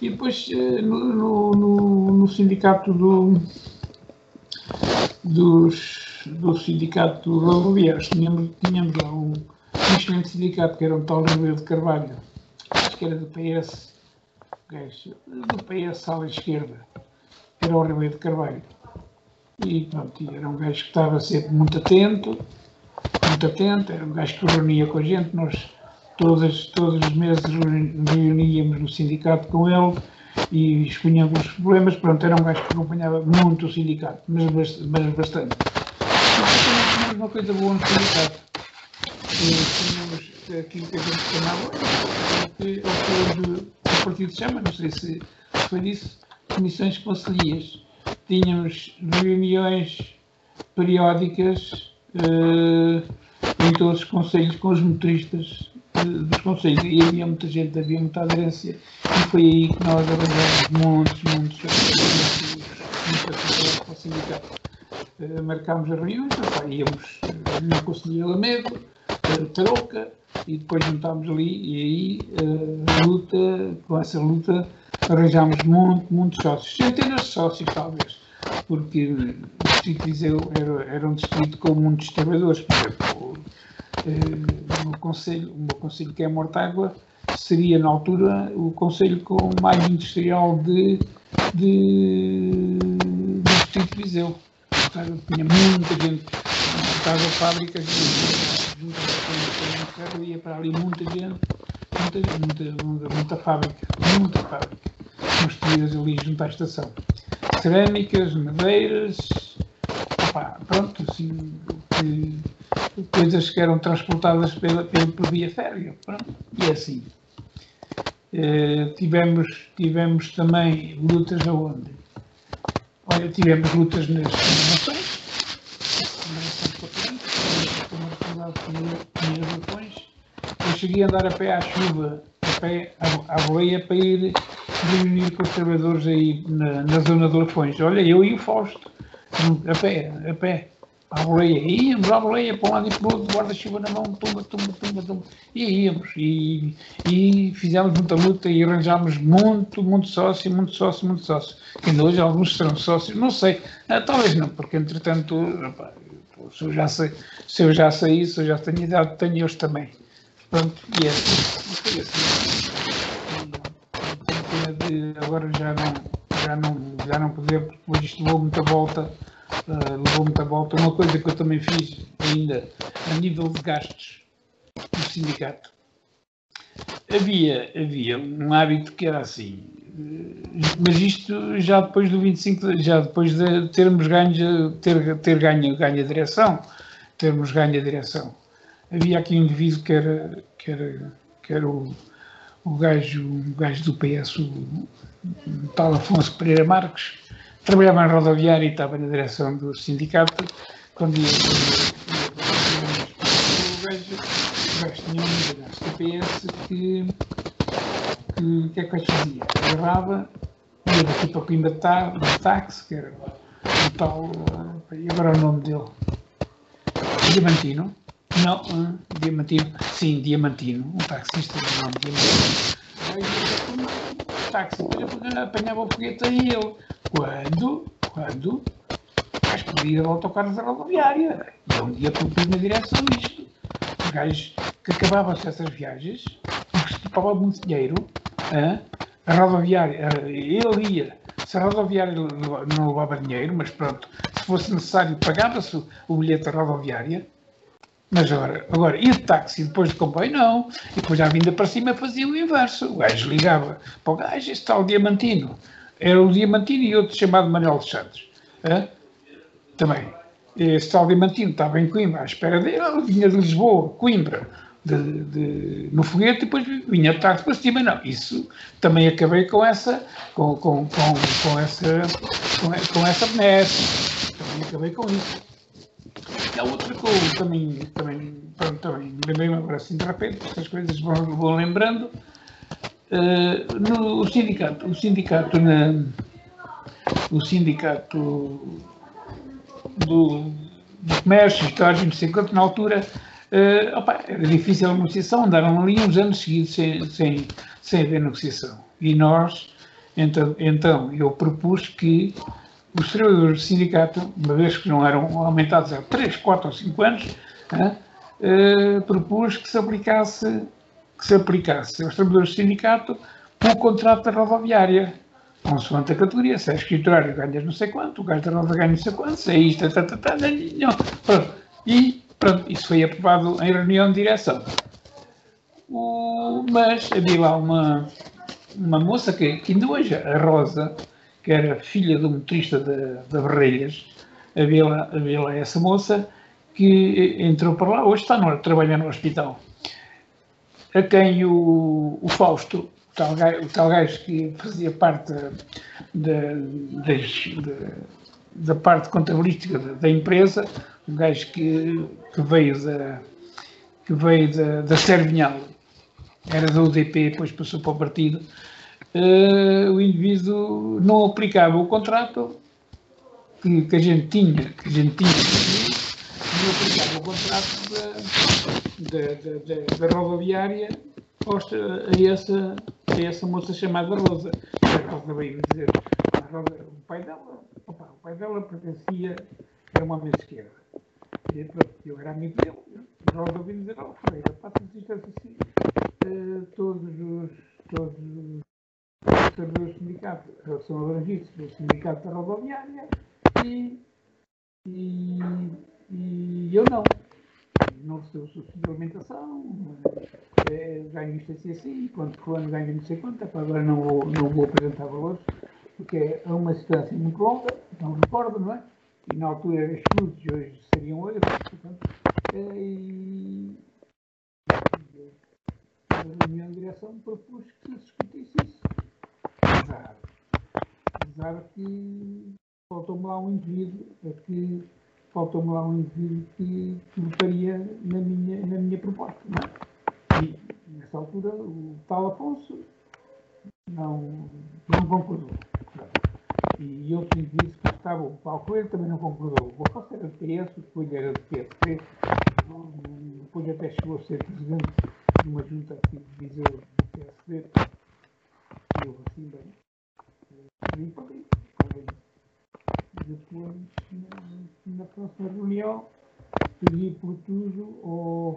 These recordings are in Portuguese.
E depois uh, no, no, no, sindicato do, dos, do sindicato rodoviários tínhamos, tínhamos lá um, um excelente sindicato que era um tal Ribeiro de Carvalho, acho que era do PS, do PS à esquerda, era o Ribeiro de Carvalho. E pronto, era um gajo que estava sempre muito atento, muito atento, era um gajo que reunia com a gente, nós todas, todos os meses reuníamos no sindicato com ele e expunhamos os problemas, pronto, era um gajo que acompanhava muito o sindicato, mas, mas bastante. Mas uma coisa boa no sindicato, tínhamos aquilo que a gente chamava, o que o partido chama, não sei se foi disso, comissões conselhias tínhamos reuniões periódicas uh, em todos os conselhos com os motoristas uh, dos conselhos. E havia muita gente, havia muita aderência. E foi aí que nós arranjamos muitos, muitos, muitos para o sindicato. Uh, marcámos as reuniões, opa, íamos na Conselhia Lamedo, uh, Tarouca e depois juntámos ali e aí a luta, com essa luta arranjámos muito, muitos sócios, centenas de sócios talvez, porque o Distrito de Viseu era, era um distrito com muitos trabalhadores, por exemplo, eh, o meu conselho que é Mortágua seria na altura o conselho com mais industrial de, de, do Distrito de Viseu. Tinha muita gente, montava fábricas, ia para ali muita gente, muita, muita, muita, muita fábrica, muita fábrica construídas ali junto à estação. Cerâmicas, madeiras, opá, pronto, assim, que, coisas que eram transportadas pela, pela, por via férrea, e é assim. Uh, tivemos, tivemos também lutas aonde? Olha, tivemos lutas nas nações, eu cheguei a andar a pé à chuva, a pé à, à boleia para ir reunir com os trabalhadores aí na, na zona de Lafões. Olha, eu e o Fausto, a pé, a pé, à boleia. Íamos à boleia para um lado e para o outro, guarda-chuva na mão, tumba, tumba, tumba, tumba. E íamos. E, e fizemos muita luta e arranjámos muito, muito sócio, muito sócio, muito sócio. Ainda hoje alguns serão sócios, não sei, ah, talvez não, porque entretanto, se eu já sei, se eu já sei isso, eu já tenho idade, tenho hoje também. Pronto, e é assim. assim de agora já não, já não, já não poder, porque isto levou muita volta, uh, levou muita volta. Uma coisa que eu também fiz ainda a nível de gastos do sindicato. Havia, havia um hábito que era assim, mas isto já depois do 25, já depois de termos ganho, ter, ter ganho, ganho a direção, termos ganho a direção. Havia aqui um indivíduo que era, que era, que era o o gajo, o gajo do PS, o, o tal Afonso Pereira Marques, trabalhava na rodoviária e estava na direção do sindicato. Quando ia, o gajo, o gajo tinha um gajo do PS que, que, que é que fazia? Agarrava, ia daqui para Coimbra de táxi, que era o tal, e agora o nome dele, Diamantino, não, um Diamantino. Sim, Diamantino. Um taxista de nome Diamantino. O táxi apanhava o foguete a ele. Quando, quando, mas podia ir ao autocarro da rodoviária. E um dia propus na direção isto. O gajo que acabava-se essas viagens, topava muito dinheiro, a rodoviária, ele ia. Se a rodoviária não levava dinheiro, mas pronto, se fosse necessário, pagava-se o bilhete da rodoviária, mas agora, agora, e de táxi depois de comboio? Não. E depois à vinda para cima fazia o inverso. O gajo ligava para o gajo, esse tal Diamantino. Era o Diamantino e outro chamado Manuel de Santos. Hã? Também. Esse tal Diamantino estava em Coimbra à espera dele. Ele vinha de Lisboa, Coimbra, de, de, no foguete depois vinha de táxi para cima. Não, isso também acabei com essa, com, com, com, com essa, com, com essa benesse. Também acabei com isso. Há outra coisa também, também, pronto, também lembrei-me agora assim de repente, estas coisas vão, vão lembrando. Uh, no o sindicato, o sindicato na, o sindicato do, do comércio, histórico, não sei quanto, na altura, uh, opa, era difícil a negociação, andaram ali uns anos seguidos sem, sem, sem haver negociação. E nós, Então, então eu propus que os trabalhadores do sindicato, uma vez que não eram aumentados há 3, 4 ou 5 anos, eh, propus que se aplicasse que se aplicasse aos trabalhadores do sindicato o contrato da rodoviária, consoante a categoria, se é escriturário ganhas não sei quanto, o gajo da roda ganha não sei quanto, se é isto, tá, tá, tá, não, pronto. E pronto, isso foi aprovado em reunião de direção. O, mas havia lá uma, uma moça que, que ainda hoje, a Rosa, que era filha do motorista da, da Barreiras, havia lá, havia lá essa moça que entrou para lá, hoje está no, trabalha no hospital, a quem o, o Fausto, o tal, gajo, o tal gajo que fazia parte da, da, parte contabilística da, da, empresa, um gajo que, que veio da, que veio da, da Servinhal, era da UDP, depois passou para o partido, uh, o indivíduo não aplicava o contrato que, que, a gente tinha, que a gente tinha, não aplicava o contrato da, da, da, rodoviária a essa, a essa moça chamada Rosa. A Rosa veio dizer, o pai dela, opa, o pai dela pertencia, era uma homem de esquerda. E pronto, eu era amigo dele. A Rosa veio dizer, oh Ferreira, faça-se isto assim, uh, todos os, todos os servidores do sindicato são abrangidos pelo sindicato da rodoviária e, e, e eu não. Recebo subsídio de alimentação, é, ganho isto assim assim, quando fulano ganha não sei quanto, agora não vou, não vou apresentar valores, porque é uma distância muito longa, não recordo, não é? E na altura estudos, hoje seriam oito, portanto, é, e a reunião de direção propus que se discutisse isso apesar, apesar que faltou-me lá um indivíduo, é que faltou-me lá um indivíduo que, que votaria na minha, na minha proposta. É? E nessa altura o tal Afonso não, não concordou. E outros indivíduos que estavam, o Paulo Coelho também não concordou. O Afonso era do PS, o Coelho era do PSP, depois até chegou a ser presidente de uma junta aqui de Viseu do PSD eu assim bem. E falei, falei. Depois, na, na próxima reunião, pedi por tudo ao.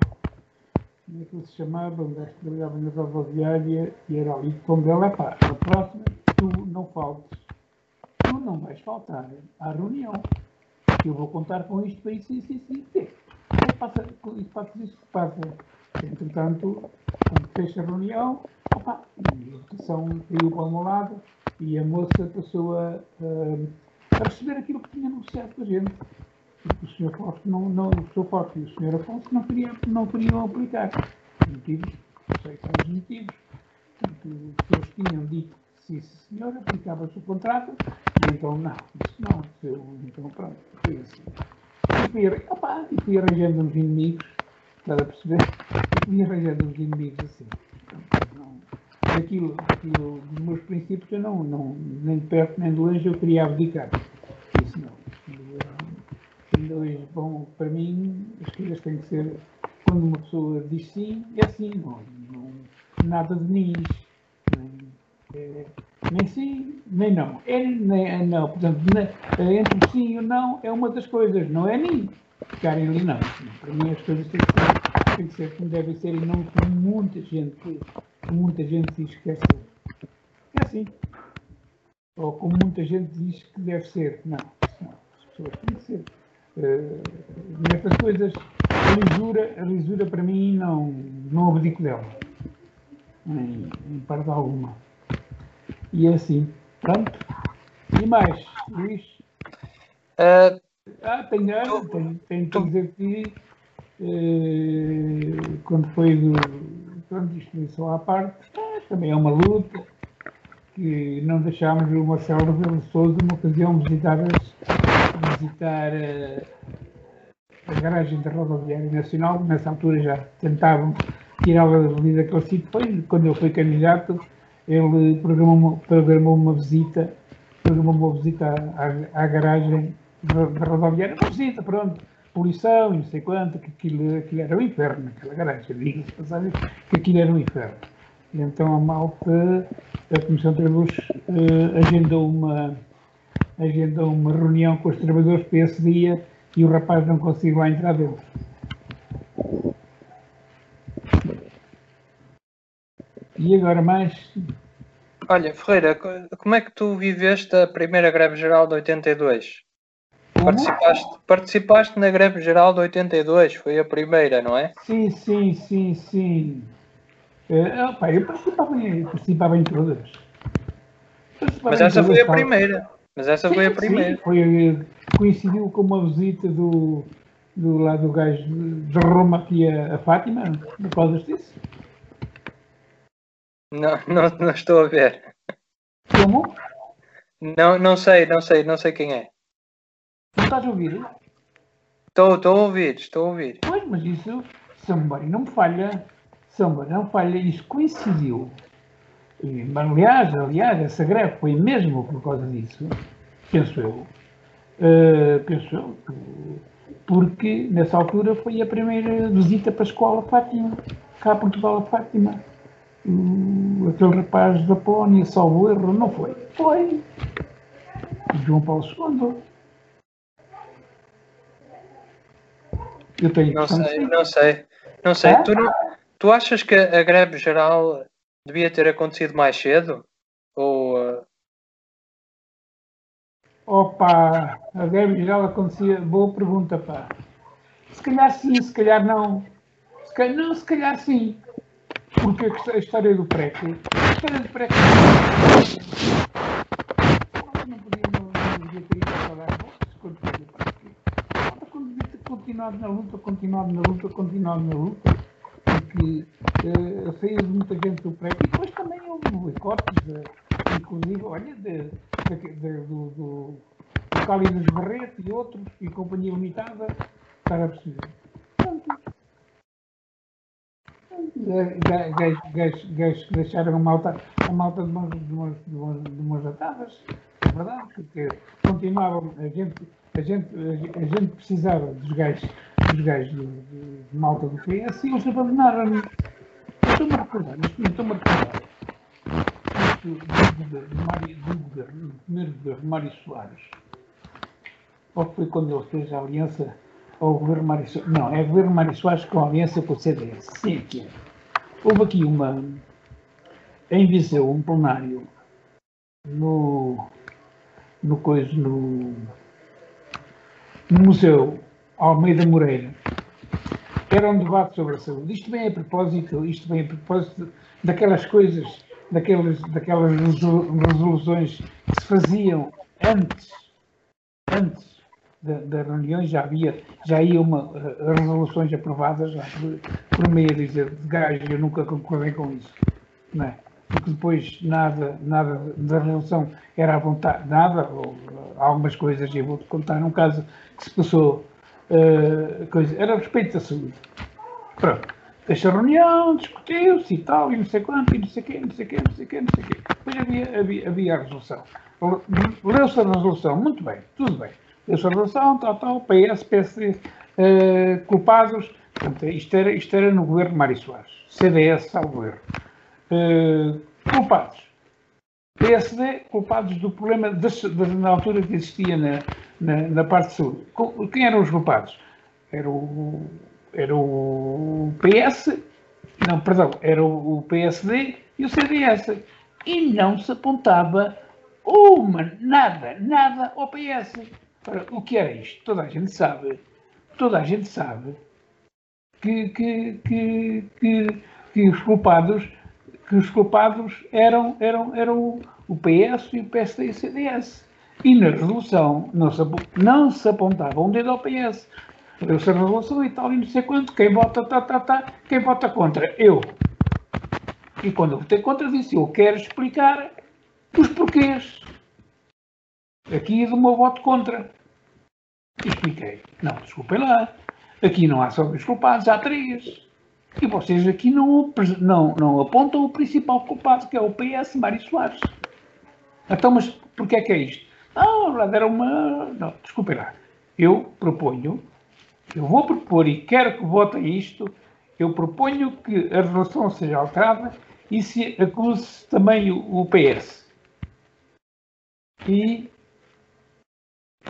Como é que ele se chamava? O gajo que trabalhava na rodoviária e era ali como ele é pá. Na próxima, tu não faltes. Tu não vais faltar à reunião. Eu vou contar com isto para isso, isso, isso, isso. Isso passa, isso passa, isso passa. Entretanto, quando fecha a reunião, opa, a votação caiu para o meu lado e a moça passou a, a, a receber aquilo que tinha negociado com a gente. O Sr. Forte não, não, o Sr. Forte e o Sr. Afonso não queriam, não queriam aplicar. Motivos, sei quais os motivos. Portanto, eles tinham dito que sim, senhor, aplicava-se o contrato, e então não, disse não, eu, então pronto, foi assim. E fui, opa, e fui arranjando uns inimigos, estás a perceber? Fui arranjando uns inimigos assim aquilo, aquilo dos meus princípios, eu não, não, nem de perto nem de longe eu queria abdicar. Isso não. Ainda hoje, bom, para mim, as coisas têm que ser, quando uma pessoa diz sim, é sim, não, não nada de mim. Nem, é, nem sim, nem não. É nem é não. Portanto, nem, entre sim e não é uma das coisas, não é nem ficarem ali não. Para mim as coisas têm que ser, têm que ser como devem ser e não como muita gente muita gente diz que ser. É assim. Ou como muita gente diz que deve ser. Não. As pessoas têm que ser. Uh, nestas coisas, a lisura, a lisura para mim não, não abdico dela. Em, em parte alguma. E é assim. Pronto. E mais, Luís? Uh, ah, tenho, tenho, tenho que dizer que uh, quando foi do Portanto, isto é à parte, também é uma luta que não deixámos o Marcelo Rebelo de Sousa numa ocasião visitar, visitar a, eh, a garagem da rodoviária nacional, nessa altura já tentavam tirá-la ali daquele sítio, foi quando ele foi candidato, ele programou uma, programou uma visita, programou uma visita à, à garagem da rodoviária, uma visita, pronto, poluição e não sei quanto, que aquilo, aquilo era um inferno naquela garagem. Que aquilo era um inferno. E então a malta, a Comissão de Luz uh, agendou uma agendou uma reunião com os trabalhadores para esse dia e o rapaz não conseguiu lá entrar dentro. E agora mais? Olha, Ferreira, como é que tu viveste a primeira greve geral de 82? Participaste, participaste na greve geral de 82, foi a primeira, não é? Sim, sim, sim, sim. Uh, opa, eu participava em, participava em todas. Participava Mas essa foi a primeira. Mas essa sim, foi a primeira. Sim, foi, coincidiu com uma visita do, do lado do gajo de Roma aqui a, a Fátima, recordas disso? Não, não, não estou a ver. Como? Não, não sei, não sei, não sei quem é. Não estás a ouvir? Estou, estou a ouvir, estou a ouvir. Pois, mas isso, Sambari não me falha, Sambari não falha, isso coincidiu. E, aliás, aliás, essa greve foi mesmo por causa disso, penso eu. Uh, penso eu, porque nessa altura foi a primeira visita para a escola Fátima, cá a Portugal a Fátima aquele rapaz da Polónia, salvo erro, não foi? Foi. João Paulo II. Eu tenho não sei, não sei, não sei. Tu, não, tu achas que a greve geral devia ter acontecido mais cedo? Ou. Uh... Opa, a greve geral acontecia. Boa pergunta, pá. Se calhar sim, se calhar não. Se calhar, não, se calhar sim. Porque a história do PREC, a história do PREC não podia não ter ido a dar votos quando fazia parte. Quando devia ter continuado na luta, continuado na luta, continuado na luta, porque uh, de muita gente do PREC e depois também houve boicotes, de, inclusive, olha, de, de, de, do, do, do Cali dos Barreto e outros, e Companhia Limitada, para perceber. Pronto gajos que deixaram a malta, a malta de mãos, de mãos, de mãos, de mãos atadas, é verdade, porque continuavam, a gente, a gente, a gente precisava dos gajos, dos gajos de, de, de malta do PS e eles abandonaram-nos. Estou-me a recordar, estou-me a recordar. Do do governo, do primeiro governo, Mário Soares, ou foi quando ele fez a aliança ao governo Mário Soares. Não, é o governo Mário Soares com aliança com o CDS. Sim, aqui é. Houve aqui uma. Em Viseu, um plenário no. no coisa. no. No Museu Almeida Moreira. Era um debate sobre a saúde. Isto vem a propósito, isto vem a propósito daquelas coisas, daquelas, daquelas resoluções que se faziam antes, antes das reuniões já havia, já ia uma, uh, resoluções aprovadas por, por meio dizer, de gajos, eu nunca concordei com isso, não é? Porque depois nada, nada da resolução era à vontade, nada, ou algumas coisas, eu vou-te contar um caso que se passou, uh, coisa, era a respeito da saúde. Pronto. Deixa a reunião, discutiu-se e tal, e não sei quanto, e não sei quê, não sei quê, não sei quê, não sei quê. Depois havia, havia, havia a resolução. Leu-se a resolução, muito bem, tudo bem resolução, tal, tal, PS, PSD, uh, culpados. Portanto, isto era, isto era no governo de Mário Soares. CDS, salvo erro. Uh, culpados. PSD, culpados do problema na altura que existia na, na, na, parte saúde. Quem eram os culpados? Era o, era o PS, não, perdão, era o, PSD e o CDS. E não se apontava uma, nada, nada ao PS. Ora, o que era isto? Toda a gente sabe, toda a gente sabe que, que, que, que, que os culpados, que os culpados eram, eram, eram o PS e o PSD e o CDS. E na resolução não se, não se apontava um dedo ao PS. Deu-se a resolução e tal, e não sei quanto. Quem vota, tá, tá, tá. Quem vota contra? Eu. E quando eu votei contra, disse: Eu quero explicar os porquês aqui do meu voto contra. E expliquei. Não, desculpem lá. Aqui não há só dois culpados, há três. E vocês aqui não, não, não apontam o principal culpado, que é o PS Mário Soares. Então, mas porquê é que é isto? Não, lá era uma. Não, desculpem lá. Eu proponho, eu vou propor e quero que votem isto, eu proponho que a resolução seja alterada e se acuse também o, o PS. E,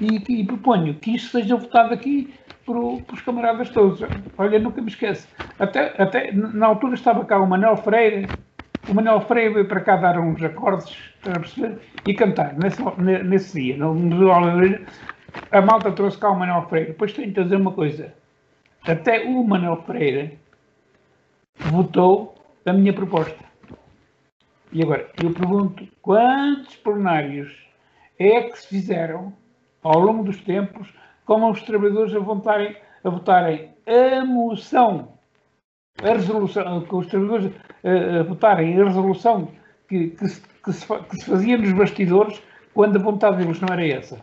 e, e, proponho que isto seja votado aqui por os camaradas todos. Olha, nunca me esqueço. Até, até na altura estava cá o Manuel Freire. O Manuel Freire veio para cá dar uns acordes para perceber, e cantar nesse, nesse dia. No, no, a malta trouxe cá o Manuel Freire. Depois tenho de dizer uma coisa. Até o Manuel Freire votou a minha proposta. E agora, eu pergunto, quantos plenários é que se fizeram ao longo dos tempos com os trabalhadores a votarem, a votarem a moção, a resolução, com os trabalhadores a, a votarem a resolução que, que, se, que, se, que se fazia nos bastidores quando a vontade deles não era essa?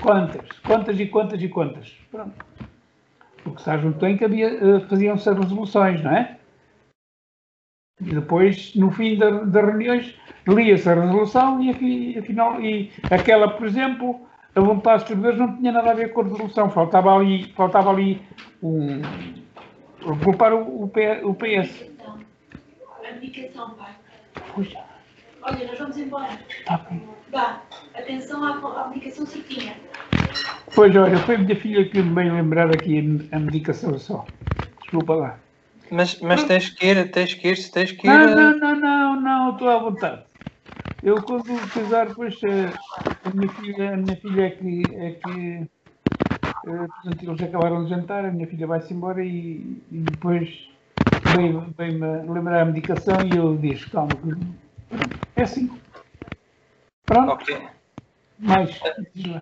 Quantas? Quantas e quantas e quantas? Pronto. O que se juntou em que havia, faziam-se as resoluções, não é? E depois, no fim das da reuniões, lia-se a resolução e, afinal, e aquela, por exemplo, a vontade dos servidores não tinha nada a ver com a resolução. Faltava ali, faltava ali um. culpar o, o, o PS. Então, abdicação, pai. Puxa. Olha, nós vamos embora. Tá bem. Vá, atenção à, à medicação certinha. Pois olha, foi a minha filha que me veio lembrar aqui a medicação só. Desculpa lá. Mas, mas tens que ir, tens que ir, tens que ir. Não, não, não, não, não, estou à vontade. Eu quando casar, depois a minha filha, a minha filha é que, é que portanto, eles acabaram de jantar, a minha filha vai-se embora e, e depois vem-me vem lembrar a medicação e eu disse, calma, é assim. Pronto. Ok. Mais.